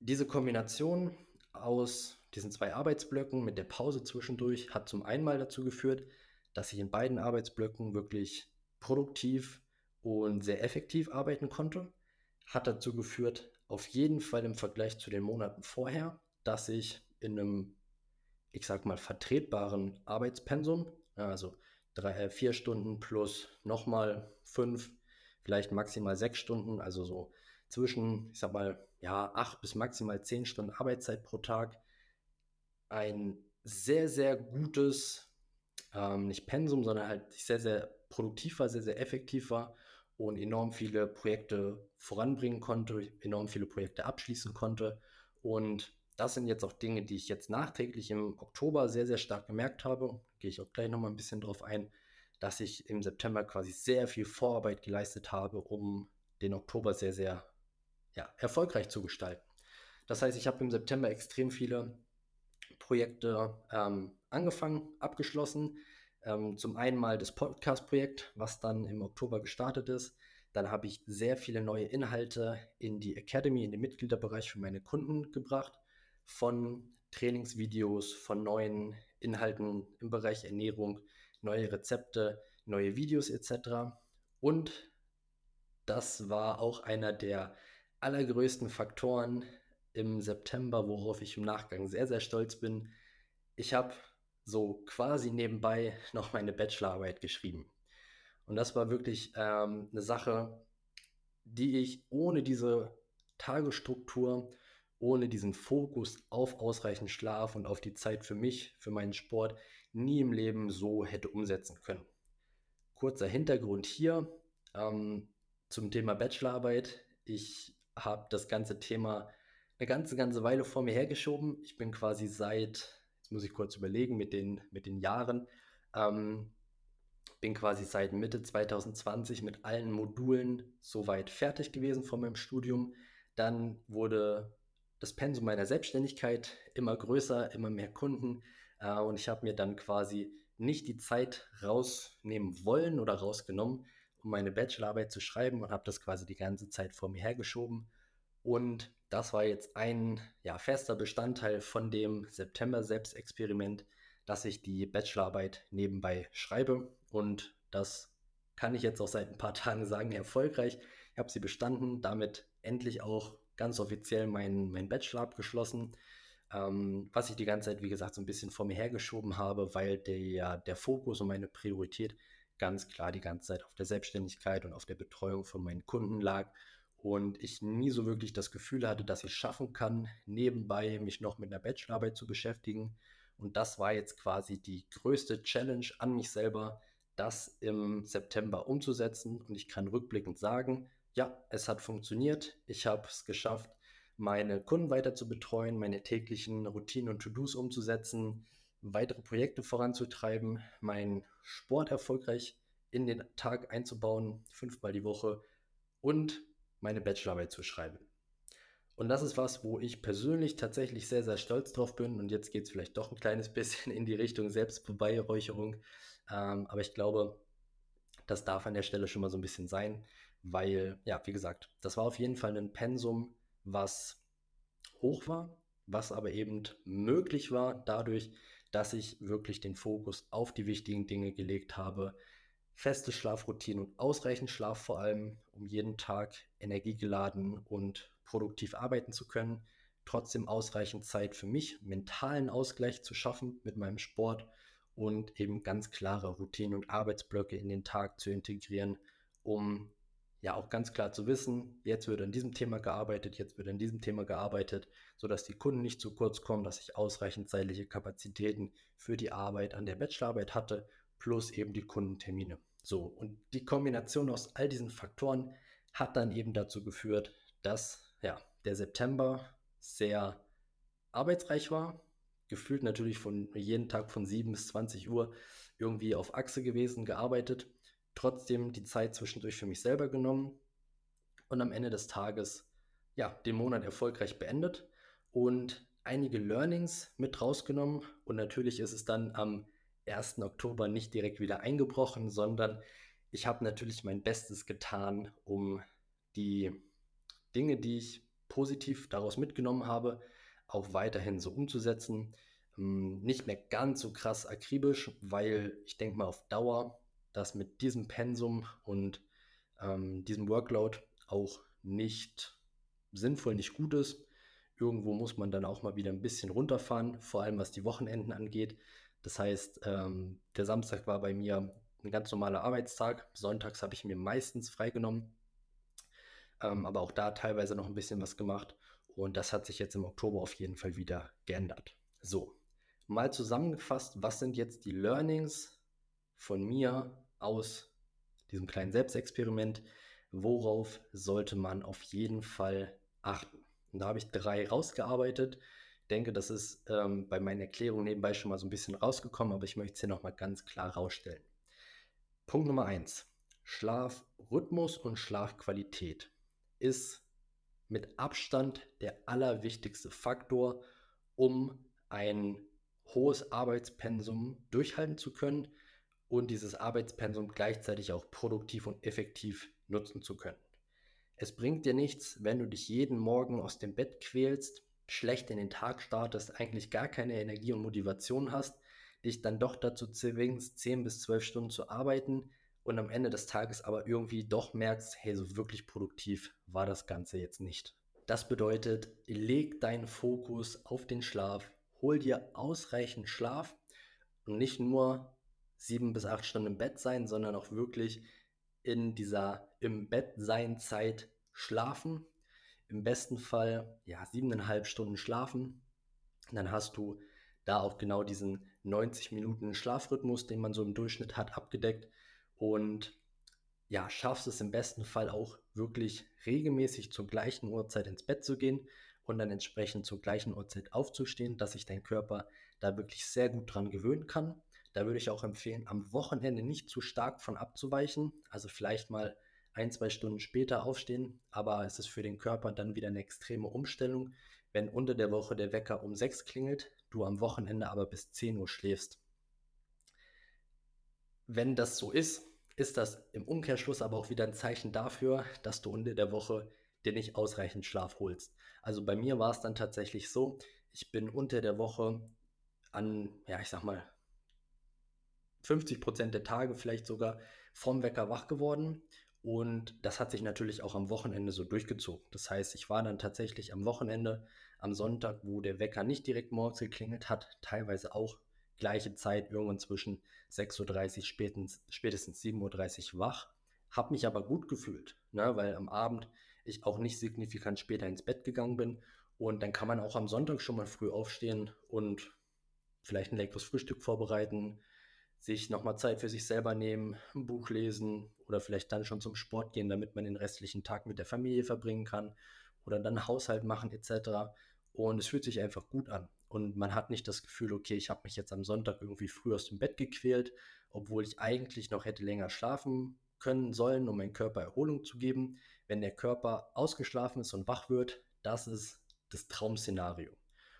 diese Kombination aus diesen zwei Arbeitsblöcken mit der Pause zwischendurch hat zum einen mal dazu geführt, dass ich in beiden Arbeitsblöcken wirklich produktiv und sehr effektiv arbeiten konnte. Hat dazu geführt, auf jeden Fall im Vergleich zu den Monaten vorher, dass ich in einem, ich sag mal, vertretbaren Arbeitspensum, also drei, äh, vier Stunden plus nochmal fünf, vielleicht maximal sechs Stunden, also so zwischen, ich sag mal, ja, acht bis maximal zehn Stunden Arbeitszeit pro Tag, ein sehr, sehr gutes, ähm, nicht Pensum, sondern halt sehr, sehr produktiv war, sehr, sehr effektiv war und enorm viele Projekte voranbringen konnte, enorm viele Projekte abschließen konnte. Und das sind jetzt auch Dinge, die ich jetzt nachträglich im Oktober sehr, sehr stark gemerkt habe. Gehe ich auch gleich nochmal ein bisschen drauf ein, dass ich im September quasi sehr viel Vorarbeit geleistet habe, um den Oktober sehr, sehr ja, erfolgreich zu gestalten. Das heißt, ich habe im September extrem viele Projekte ähm, angefangen, abgeschlossen. Ähm, zum einen mal das Podcast-Projekt, was dann im Oktober gestartet ist. Dann habe ich sehr viele neue Inhalte in die Academy, in den Mitgliederbereich für meine Kunden gebracht. Von Trainingsvideos, von neuen Inhalten im Bereich Ernährung, neue Rezepte, neue Videos etc. Und das war auch einer der allergrößten Faktoren im September, worauf ich im Nachgang sehr, sehr stolz bin. Ich habe so quasi nebenbei noch meine Bachelorarbeit geschrieben. Und das war wirklich ähm, eine Sache, die ich ohne diese Tagesstruktur, ohne diesen Fokus auf ausreichend Schlaf und auf die Zeit für mich, für meinen Sport, nie im Leben so hätte umsetzen können. Kurzer Hintergrund hier ähm, zum Thema Bachelorarbeit. Ich habe das ganze Thema eine ganze, ganze Weile vor mir hergeschoben. Ich bin quasi seit jetzt muss ich kurz überlegen mit den, mit den Jahren, ähm, bin quasi seit Mitte 2020 mit allen Modulen soweit fertig gewesen von meinem Studium. Dann wurde das Pensum meiner Selbstständigkeit immer größer, immer mehr Kunden äh, und ich habe mir dann quasi nicht die Zeit rausnehmen wollen oder rausgenommen, um meine Bachelorarbeit zu schreiben und habe das quasi die ganze Zeit vor mir hergeschoben. Und das war jetzt ein ja, fester Bestandteil von dem September-Selbstexperiment, dass ich die Bachelorarbeit nebenbei schreibe. Und das kann ich jetzt auch seit ein paar (laughs) Tagen sagen, erfolgreich. Ich habe sie bestanden, damit endlich auch ganz offiziell meinen mein Bachelor abgeschlossen. Ähm, was ich die ganze Zeit, wie gesagt, so ein bisschen vor mir hergeschoben habe, weil der, der Fokus und meine Priorität ganz klar die ganze Zeit auf der Selbstständigkeit und auf der Betreuung von meinen Kunden lag und ich nie so wirklich das Gefühl hatte, dass ich schaffen kann, nebenbei mich noch mit einer Bachelorarbeit zu beschäftigen. Und das war jetzt quasi die größte Challenge an mich selber, das im September umzusetzen. Und ich kann rückblickend sagen, ja, es hat funktioniert. Ich habe es geschafft, meine Kunden weiter zu betreuen, meine täglichen Routinen und To-Dos umzusetzen, weitere Projekte voranzutreiben, meinen Sport erfolgreich in den Tag einzubauen, fünfmal die Woche und meine Bachelorarbeit zu schreiben. Und das ist was, wo ich persönlich tatsächlich sehr, sehr stolz drauf bin. Und jetzt geht es vielleicht doch ein kleines (laughs) bisschen in die Richtung Selbstbeweihräucherung. Ähm, aber ich glaube, das darf an der Stelle schon mal so ein bisschen sein, weil, ja, wie gesagt, das war auf jeden Fall ein Pensum, was hoch war, was aber eben möglich war dadurch, dass ich wirklich den Fokus auf die wichtigen Dinge gelegt habe, feste Schlafroutine und ausreichend Schlaf vor allem, um jeden Tag energiegeladen und produktiv arbeiten zu können. Trotzdem ausreichend Zeit für mich, mentalen Ausgleich zu schaffen mit meinem Sport und eben ganz klare Routinen und Arbeitsblöcke in den Tag zu integrieren, um ja auch ganz klar zu wissen, jetzt wird an diesem Thema gearbeitet, jetzt wird an diesem Thema gearbeitet, sodass die Kunden nicht zu kurz kommen, dass ich ausreichend zeitliche Kapazitäten für die Arbeit an der Bachelorarbeit hatte plus eben die Kundentermine. So, und die Kombination aus all diesen Faktoren hat dann eben dazu geführt, dass ja, der September sehr arbeitsreich war. Gefühlt natürlich von jeden Tag von 7 bis 20 Uhr irgendwie auf Achse gewesen, gearbeitet. Trotzdem die Zeit zwischendurch für mich selber genommen und am Ende des Tages ja, den Monat erfolgreich beendet und einige Learnings mit rausgenommen. Und natürlich ist es dann am 1. Oktober nicht direkt wieder eingebrochen, sondern ich habe natürlich mein Bestes getan, um die Dinge, die ich positiv daraus mitgenommen habe, auch weiterhin so umzusetzen. Ähm, nicht mehr ganz so krass akribisch, weil ich denke mal auf Dauer, dass mit diesem Pensum und ähm, diesem Workload auch nicht sinnvoll, nicht gut ist. Irgendwo muss man dann auch mal wieder ein bisschen runterfahren, vor allem was die Wochenenden angeht. Das heißt, ähm, der Samstag war bei mir ein ganz normaler Arbeitstag. Sonntags habe ich mir meistens freigenommen, ähm, aber auch da teilweise noch ein bisschen was gemacht. Und das hat sich jetzt im Oktober auf jeden Fall wieder geändert. So, mal zusammengefasst, was sind jetzt die Learnings von mir aus diesem kleinen Selbstexperiment? Worauf sollte man auf jeden Fall achten? Und da habe ich drei rausgearbeitet denke, das ist ähm, bei meinen Erklärungen nebenbei schon mal so ein bisschen rausgekommen, aber ich möchte es hier nochmal ganz klar rausstellen. Punkt Nummer eins: Schlafrhythmus und Schlafqualität ist mit Abstand der allerwichtigste Faktor, um ein hohes Arbeitspensum durchhalten zu können und dieses Arbeitspensum gleichzeitig auch produktiv und effektiv nutzen zu können. Es bringt dir nichts, wenn du dich jeden Morgen aus dem Bett quälst, schlecht in den Tag startest, eigentlich gar keine Energie und Motivation hast, dich dann doch dazu zwingst, 10 bis 12 Stunden zu arbeiten und am Ende des Tages aber irgendwie doch merkst, hey, so wirklich produktiv war das Ganze jetzt nicht. Das bedeutet, leg deinen Fokus auf den Schlaf, hol dir ausreichend Schlaf und nicht nur 7 bis 8 Stunden im Bett sein, sondern auch wirklich in dieser im Bett sein Zeit schlafen im besten Fall ja siebeneinhalb Stunden schlafen. Dann hast du da auch genau diesen 90 Minuten Schlafrhythmus, den man so im Durchschnitt hat, abgedeckt und ja, schaffst es im besten Fall auch wirklich regelmäßig zur gleichen Uhrzeit ins Bett zu gehen und dann entsprechend zur gleichen Uhrzeit aufzustehen, dass sich dein Körper da wirklich sehr gut dran gewöhnen kann. Da würde ich auch empfehlen, am Wochenende nicht zu stark von abzuweichen. Also vielleicht mal ein, zwei Stunden später aufstehen, aber es ist für den Körper dann wieder eine extreme Umstellung, wenn unter der Woche der Wecker um 6 klingelt, du am Wochenende aber bis 10 Uhr schläfst. Wenn das so ist, ist das im Umkehrschluss aber auch wieder ein Zeichen dafür, dass du unter der Woche dir nicht ausreichend Schlaf holst. Also bei mir war es dann tatsächlich so, ich bin unter der Woche an, ja, ich sag mal, 50 Prozent der Tage vielleicht sogar vom Wecker wach geworden und das hat sich natürlich auch am Wochenende so durchgezogen. Das heißt, ich war dann tatsächlich am Wochenende, am Sonntag, wo der Wecker nicht direkt morgens geklingelt hat, teilweise auch gleiche Zeit, irgendwann zwischen 6.30 Uhr, spätestens, spätestens 7.30 Uhr wach. Habe mich aber gut gefühlt, ne, weil am Abend ich auch nicht signifikant später ins Bett gegangen bin. Und dann kann man auch am Sonntag schon mal früh aufstehen und vielleicht ein leckeres Frühstück vorbereiten, sich nochmal Zeit für sich selber nehmen, ein Buch lesen oder vielleicht dann schon zum Sport gehen, damit man den restlichen Tag mit der Familie verbringen kann oder dann Haushalt machen etc. Und es fühlt sich einfach gut an. Und man hat nicht das Gefühl, okay, ich habe mich jetzt am Sonntag irgendwie früh aus dem Bett gequält, obwohl ich eigentlich noch hätte länger schlafen können sollen, um meinem Körper Erholung zu geben. Wenn der Körper ausgeschlafen ist und wach wird, das ist das Traum-Szenario.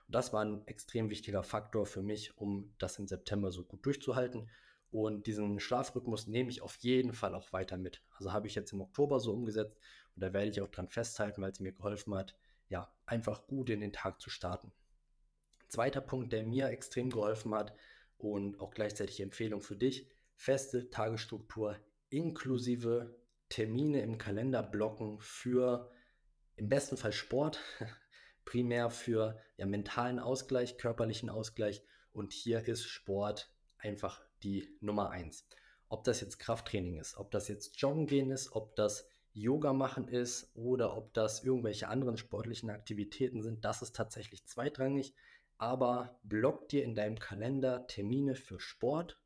Und das war ein extrem wichtiger Faktor für mich, um das im September so gut durchzuhalten. Und diesen Schlafrhythmus nehme ich auf jeden Fall auch weiter mit. Also habe ich jetzt im Oktober so umgesetzt und da werde ich auch dran festhalten, weil es mir geholfen hat, ja, einfach gut in den Tag zu starten. Zweiter Punkt, der mir extrem geholfen hat und auch gleichzeitig Empfehlung für dich, feste Tagesstruktur inklusive Termine im Kalender blocken für im besten Fall Sport, (laughs) primär für ja, mentalen Ausgleich, körperlichen Ausgleich. Und hier ist Sport einfach die Nummer eins. Ob das jetzt Krafttraining ist, ob das jetzt Joggen gehen ist, ob das Yoga machen ist oder ob das irgendwelche anderen sportlichen Aktivitäten sind, das ist tatsächlich zweitrangig. Aber block dir in deinem Kalender Termine für Sport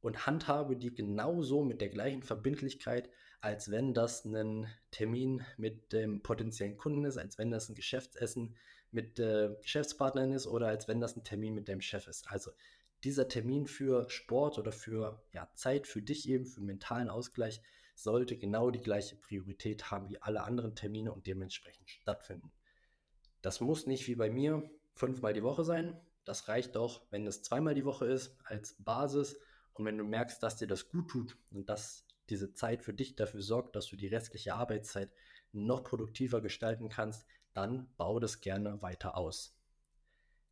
und handhabe die genauso mit der gleichen Verbindlichkeit, als wenn das ein Termin mit dem potenziellen Kunden ist, als wenn das ein Geschäftsessen mit äh, Geschäftspartnerin ist oder als wenn das ein Termin mit deinem Chef ist. Also dieser Termin für Sport oder für ja, Zeit für dich eben, für mentalen Ausgleich, sollte genau die gleiche Priorität haben wie alle anderen Termine und dementsprechend stattfinden. Das muss nicht wie bei mir fünfmal die Woche sein. Das reicht auch, wenn es zweimal die Woche ist als Basis und wenn du merkst, dass dir das gut tut und dass diese Zeit für dich dafür sorgt, dass du die restliche Arbeitszeit noch produktiver gestalten kannst, dann bau das gerne weiter aus.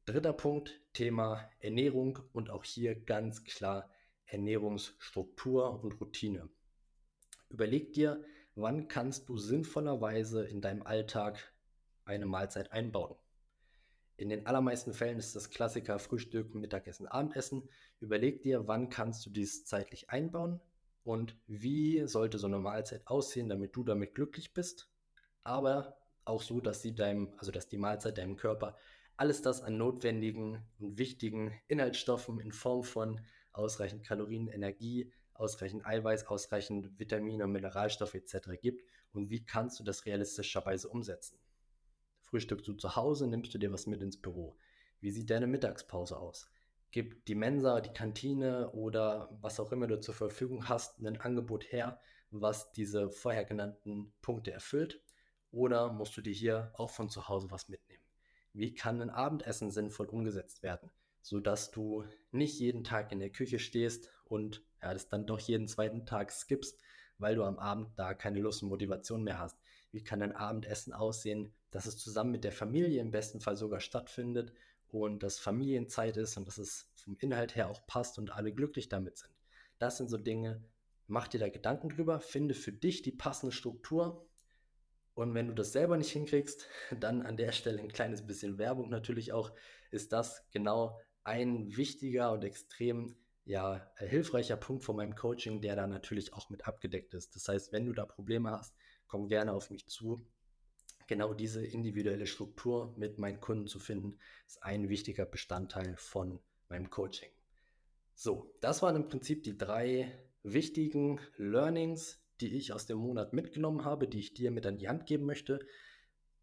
Dritter Punkt, Thema Ernährung und auch hier ganz klar Ernährungsstruktur und Routine. Überleg dir, wann kannst du sinnvollerweise in deinem Alltag eine Mahlzeit einbauen. In den allermeisten Fällen ist das Klassiker Frühstück, Mittagessen, Abendessen. Überleg dir, wann kannst du dies zeitlich einbauen und wie sollte so eine Mahlzeit aussehen, damit du damit glücklich bist, aber auch so, dass sie deinem, also dass die Mahlzeit deinem Körper alles das an notwendigen und wichtigen Inhaltsstoffen in Form von ausreichend Kalorien, Energie, ausreichend Eiweiß, ausreichend Vitamine, Mineralstoffe etc. gibt und wie kannst du das realistischerweise umsetzen? Frühstückst du zu Hause, nimmst du dir was mit ins Büro? Wie sieht deine Mittagspause aus? Gibt die Mensa, die Kantine oder was auch immer du zur Verfügung hast, ein Angebot her, was diese vorher genannten Punkte erfüllt? Oder musst du dir hier auch von zu Hause was mitnehmen? Wie kann ein Abendessen sinnvoll umgesetzt werden, sodass du nicht jeden Tag in der Küche stehst und ja, das dann doch jeden zweiten Tag skippst, weil du am Abend da keine Lust und Motivation mehr hast. Wie kann ein Abendessen aussehen, dass es zusammen mit der Familie im besten Fall sogar stattfindet und dass Familienzeit ist und dass es vom Inhalt her auch passt und alle glücklich damit sind. Das sind so Dinge, mach dir da Gedanken drüber, finde für dich die passende Struktur und wenn du das selber nicht hinkriegst, (laughs) dann an der Stelle ein kleines bisschen Werbung natürlich auch, ist das genau ein wichtiger und extrem ja, hilfreicher Punkt von meinem Coaching, der da natürlich auch mit abgedeckt ist. Das heißt, wenn du da Probleme hast, komm gerne auf mich zu. Genau diese individuelle Struktur mit meinen Kunden zu finden, ist ein wichtiger Bestandteil von meinem Coaching. So, das waren im Prinzip die drei wichtigen Learnings, die ich aus dem Monat mitgenommen habe, die ich dir mit an die Hand geben möchte.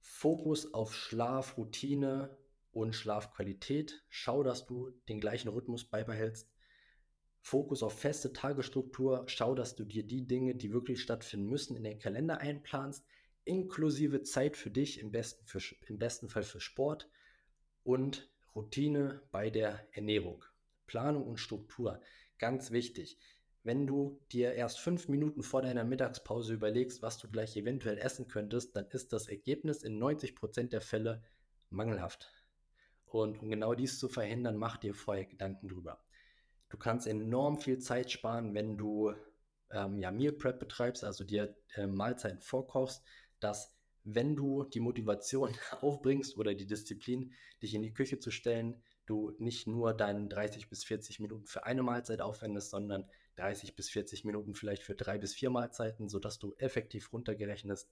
Fokus auf Schlaf, Routine und Schlafqualität. Schau, dass du den gleichen Rhythmus beibehältst. Fokus auf feste Tagesstruktur. Schau, dass du dir die Dinge, die wirklich stattfinden müssen, in den Kalender einplanst, inklusive Zeit für dich, im besten, für, im besten Fall für Sport und Routine bei der Ernährung. Planung und Struktur, ganz wichtig. Wenn du dir erst fünf Minuten vor deiner Mittagspause überlegst, was du gleich eventuell essen könntest, dann ist das Ergebnis in 90% der Fälle mangelhaft. Und um genau dies zu verhindern, mach dir vorher Gedanken drüber. Du kannst enorm viel Zeit sparen, wenn du ähm, ja, Meal Prep betreibst, also dir äh, Mahlzeiten vorkochst, dass wenn du die Motivation (laughs) aufbringst oder die Disziplin, dich in die Küche zu stellen, du nicht nur deine 30 bis 40 Minuten für eine Mahlzeit aufwendest, sondern 30 bis 40 Minuten vielleicht für drei bis vier Mahlzeiten, sodass du effektiv runtergerechnet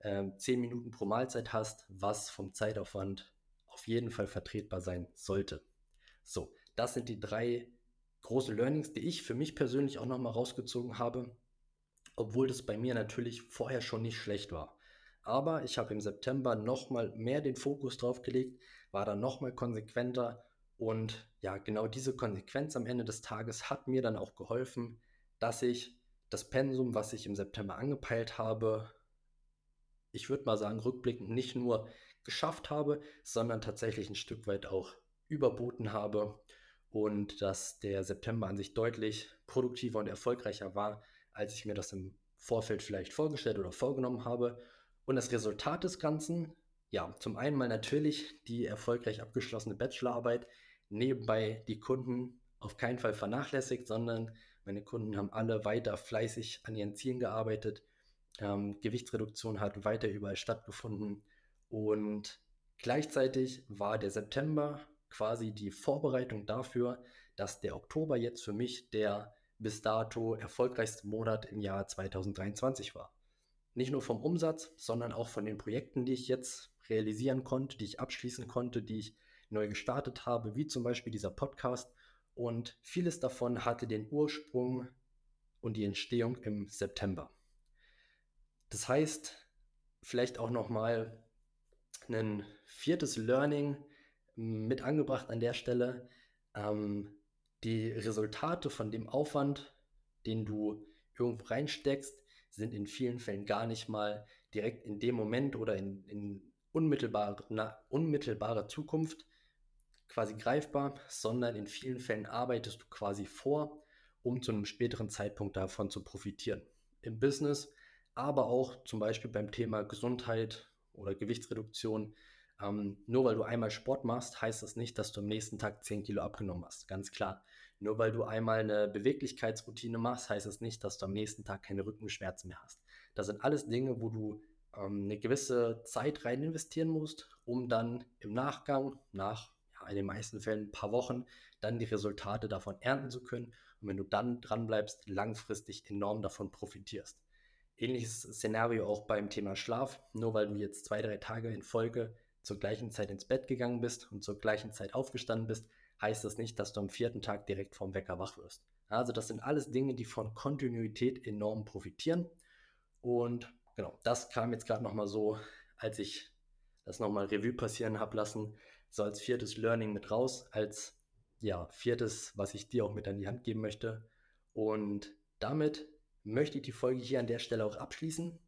äh, 10 Minuten pro Mahlzeit hast, was vom Zeitaufwand auf jeden Fall vertretbar sein sollte. So, das sind die drei große Learnings, die ich für mich persönlich auch nochmal rausgezogen habe, obwohl das bei mir natürlich vorher schon nicht schlecht war. Aber ich habe im September nochmal mehr den Fokus drauf gelegt, war dann nochmal konsequenter und ja, genau diese Konsequenz am Ende des Tages hat mir dann auch geholfen, dass ich das Pensum, was ich im September angepeilt habe, ich würde mal sagen, rückblickend nicht nur geschafft habe, sondern tatsächlich ein Stück weit auch überboten habe und dass der September an sich deutlich produktiver und erfolgreicher war, als ich mir das im Vorfeld vielleicht vorgestellt oder vorgenommen habe. Und das Resultat des Ganzen, ja, zum einen mal natürlich die erfolgreich abgeschlossene Bachelorarbeit, nebenbei die Kunden auf keinen Fall vernachlässigt, sondern meine Kunden haben alle weiter fleißig an ihren Zielen gearbeitet. Ähm, Gewichtsreduktion hat weiter überall stattgefunden und gleichzeitig war der September quasi die Vorbereitung dafür, dass der Oktober jetzt für mich der bis dato erfolgreichste Monat im Jahr 2023 war. Nicht nur vom Umsatz, sondern auch von den Projekten, die ich jetzt realisieren konnte, die ich abschließen konnte, die ich neu gestartet habe, wie zum Beispiel dieser Podcast. Und vieles davon hatte den Ursprung und die Entstehung im September. Das heißt, vielleicht auch nochmal ein viertes Learning mit angebracht an der Stelle. Ähm, die Resultate von dem Aufwand, den du irgendwo reinsteckst, sind in vielen Fällen gar nicht mal direkt in dem Moment oder in, in unmittelbarer, na, unmittelbarer Zukunft quasi greifbar, sondern in vielen Fällen arbeitest du quasi vor, um zu einem späteren Zeitpunkt davon zu profitieren. Im Business, aber auch zum Beispiel beim Thema Gesundheit oder Gewichtsreduktion. Ähm, nur weil du einmal Sport machst, heißt das nicht, dass du am nächsten Tag 10 Kilo abgenommen hast. Ganz klar. Nur weil du einmal eine Beweglichkeitsroutine machst, heißt das nicht, dass du am nächsten Tag keine Rückenschmerzen mehr hast. Das sind alles Dinge, wo du ähm, eine gewisse Zeit rein investieren musst, um dann im Nachgang, nach ja, in den meisten Fällen ein paar Wochen, dann die Resultate davon ernten zu können. Und wenn du dann dran bleibst, langfristig enorm davon profitierst. Ähnliches Szenario auch beim Thema Schlaf. Nur weil du jetzt zwei, drei Tage in Folge zur gleichen Zeit ins Bett gegangen bist und zur gleichen Zeit aufgestanden bist, heißt das nicht, dass du am vierten Tag direkt vom Wecker wach wirst. Also das sind alles Dinge, die von Kontinuität enorm profitieren. Und genau, das kam jetzt gerade nochmal so, als ich das nochmal Revue passieren habe lassen, so als viertes Learning mit raus, als ja, viertes, was ich dir auch mit an die Hand geben möchte. Und damit möchte ich die Folge hier an der Stelle auch abschließen.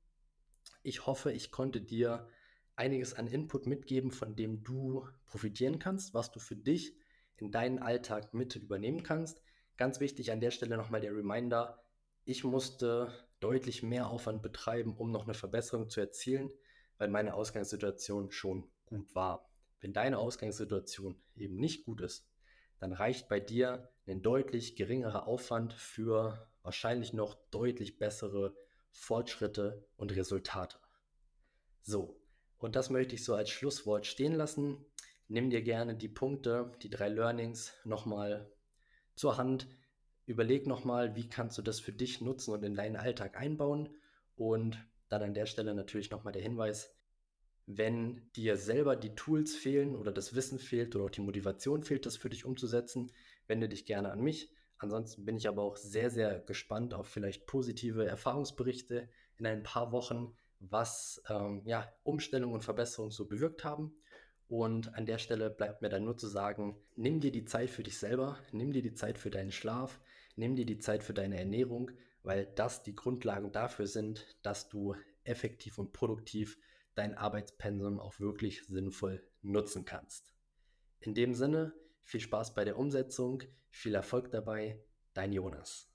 Ich hoffe, ich konnte dir einiges an Input mitgeben, von dem du profitieren kannst, was du für dich in deinen Alltag mit übernehmen kannst. Ganz wichtig an der Stelle nochmal der Reminder, ich musste deutlich mehr Aufwand betreiben, um noch eine Verbesserung zu erzielen, weil meine Ausgangssituation schon gut war. Wenn deine Ausgangssituation eben nicht gut ist, dann reicht bei dir ein deutlich geringerer Aufwand für wahrscheinlich noch deutlich bessere Fortschritte und Resultate. So, und das möchte ich so als Schlusswort stehen lassen nimm dir gerne die Punkte, die drei Learnings nochmal zur Hand. Überleg nochmal, wie kannst du das für dich nutzen und in deinen Alltag einbauen. Und dann an der Stelle natürlich nochmal der Hinweis, wenn dir selber die Tools fehlen oder das Wissen fehlt oder auch die Motivation fehlt, das für dich umzusetzen, wende dich gerne an mich. Ansonsten bin ich aber auch sehr, sehr gespannt auf vielleicht positive Erfahrungsberichte in ein paar Wochen, was ähm, ja, Umstellungen und Verbesserungen so bewirkt haben. Und an der Stelle bleibt mir dann nur zu sagen, nimm dir die Zeit für dich selber, nimm dir die Zeit für deinen Schlaf, nimm dir die Zeit für deine Ernährung, weil das die Grundlagen dafür sind, dass du effektiv und produktiv dein Arbeitspensum auch wirklich sinnvoll nutzen kannst. In dem Sinne, viel Spaß bei der Umsetzung, viel Erfolg dabei, dein Jonas.